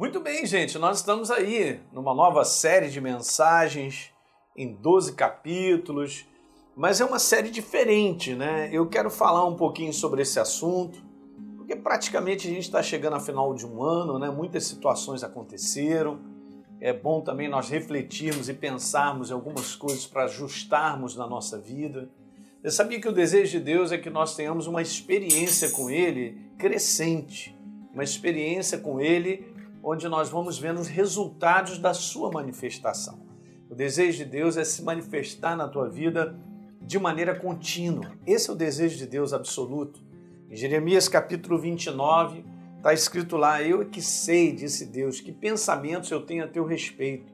Muito bem, gente, nós estamos aí numa nova série de mensagens em 12 capítulos, mas é uma série diferente, né? Eu quero falar um pouquinho sobre esse assunto, porque praticamente a gente está chegando ao final de um ano, né? Muitas situações aconteceram. É bom também nós refletirmos e pensarmos em algumas coisas para ajustarmos na nossa vida. Eu sabia que o desejo de Deus é que nós tenhamos uma experiência com Ele crescente, uma experiência com Ele onde nós vamos vendo os resultados da Sua manifestação. O desejo de Deus é se manifestar na tua vida de maneira contínua. Esse é o desejo de Deus absoluto. Em Jeremias capítulo 29, está escrito lá: Eu é que sei, disse Deus, que pensamentos eu tenho a teu respeito.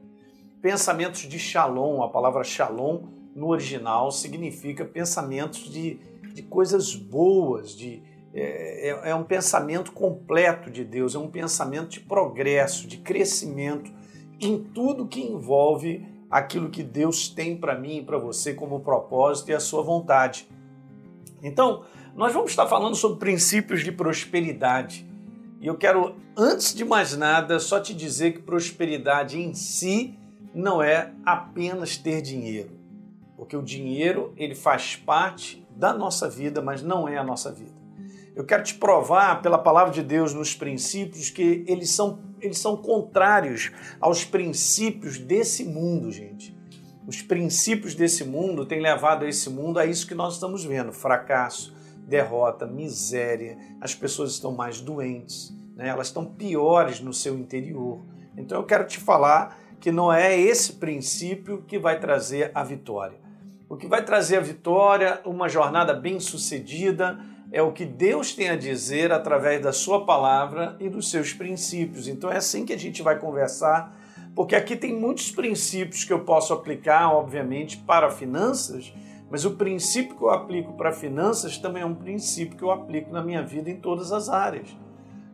Pensamentos de shalom, a palavra shalom no original significa pensamentos de, de coisas boas, de, é, é, é, um pensamento completo de Deus, é um pensamento de progresso, de crescimento em tudo que envolve aquilo que Deus tem para mim e para você como propósito e a sua vontade. Então, nós vamos estar falando sobre princípios de prosperidade. E eu quero, antes de mais nada, só te dizer que prosperidade em si não é apenas ter dinheiro porque o dinheiro ele faz parte da nossa vida, mas não é a nossa vida. Eu quero te provar pela palavra de Deus nos princípios que eles são, eles são contrários aos princípios desse mundo, gente. Os princípios desse mundo têm levado a esse mundo a isso que nós estamos vendo: fracasso, derrota, miséria. As pessoas estão mais doentes, né? elas estão piores no seu interior. Então eu quero te falar que não é esse princípio que vai trazer a vitória. O que vai trazer a vitória, uma jornada bem-sucedida, é o que Deus tem a dizer através da sua palavra e dos seus princípios. Então é assim que a gente vai conversar, porque aqui tem muitos princípios que eu posso aplicar, obviamente, para finanças, mas o princípio que eu aplico para finanças também é um princípio que eu aplico na minha vida em todas as áreas.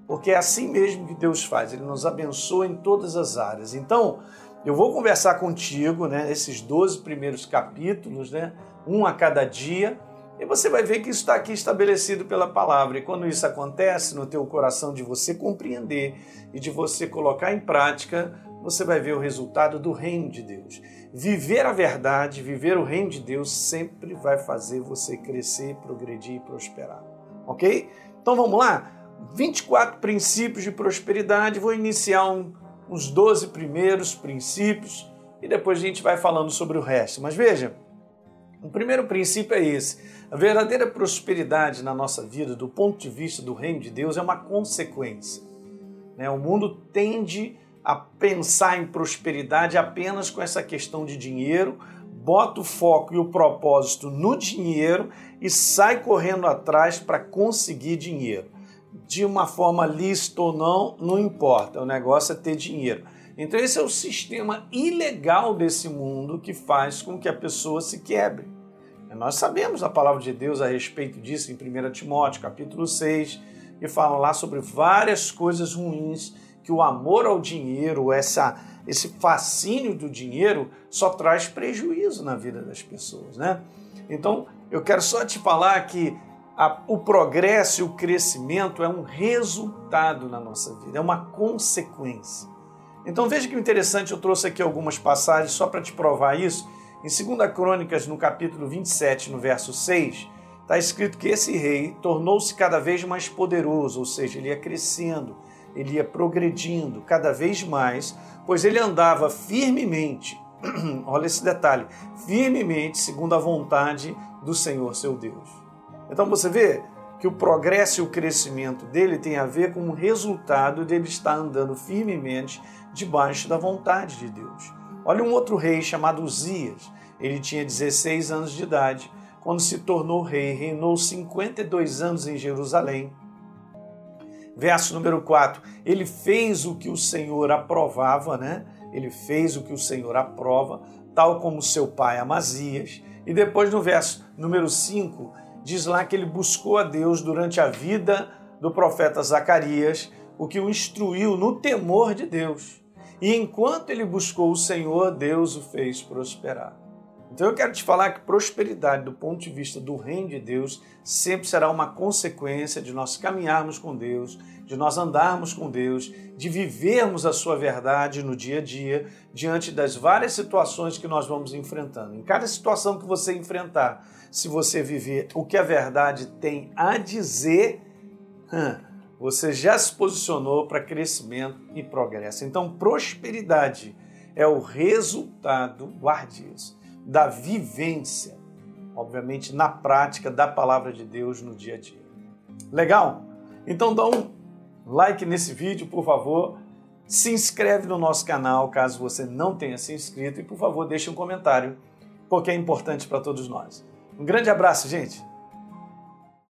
Porque é assim mesmo que Deus faz, ele nos abençoa em todas as áreas. Então, eu vou conversar contigo, né, esses 12 primeiros capítulos, né, um a cada dia, e você vai ver que isso está aqui estabelecido pela palavra. E quando isso acontece no teu coração de você compreender e de você colocar em prática, você vai ver o resultado do reino de Deus. Viver a verdade, viver o reino de Deus sempre vai fazer você crescer, progredir e prosperar. Ok? Então vamos lá? 24 princípios de prosperidade. Vou iniciar um os 12 primeiros princípios e depois a gente vai falando sobre o resto. Mas veja, o primeiro princípio é esse: a verdadeira prosperidade na nossa vida, do ponto de vista do reino de Deus, é uma consequência. Né? O mundo tende a pensar em prosperidade apenas com essa questão de dinheiro, bota o foco e o propósito no dinheiro e sai correndo atrás para conseguir dinheiro de uma forma lícita ou não, não importa, o negócio é ter dinheiro. Então, esse é o sistema ilegal desse mundo que faz com que a pessoa se quebre. Nós sabemos a palavra de Deus a respeito disso em 1 Timóteo, capítulo 6, que fala lá sobre várias coisas ruins que o amor ao dinheiro, essa, esse fascínio do dinheiro, só traz prejuízo na vida das pessoas. Né? Então, eu quero só te falar que a, o progresso e o crescimento é um resultado na nossa vida, é uma consequência. Então veja que interessante, eu trouxe aqui algumas passagens só para te provar isso. Em 2 Crônicas, no capítulo 27, no verso 6, está escrito que esse rei tornou-se cada vez mais poderoso, ou seja, ele ia crescendo, ele ia progredindo cada vez mais, pois ele andava firmemente, olha esse detalhe, firmemente segundo a vontade do Senhor seu Deus. Então você vê que o progresso e o crescimento dele tem a ver com o resultado dele estar andando firmemente debaixo da vontade de Deus. Olha um outro rei chamado Uzias. Ele tinha 16 anos de idade quando se tornou rei, reinou 52 anos em Jerusalém. Verso número 4. Ele fez o que o Senhor aprovava, né? Ele fez o que o Senhor aprova, tal como seu pai Amazias. E depois no verso número 5, diz lá que ele buscou a Deus durante a vida do profeta Zacarias, o que o instruiu no temor de Deus. E enquanto ele buscou o Senhor, Deus o fez prosperar. Então eu quero te falar que prosperidade, do ponto de vista do reino de Deus, sempre será uma consequência de nós caminharmos com Deus, de nós andarmos com Deus, de vivermos a sua verdade no dia a dia, diante das várias situações que nós vamos enfrentando. Em cada situação que você enfrentar, se você viver o que a verdade tem a dizer, você já se posicionou para crescimento e progresso. Então, prosperidade é o resultado, guarde isso da vivência, obviamente na prática da palavra de Deus no dia a dia. Legal? Então dá um like nesse vídeo, por favor. Se inscreve no nosso canal caso você não tenha se inscrito e por favor deixe um comentário, porque é importante para todos nós. Um grande abraço, gente.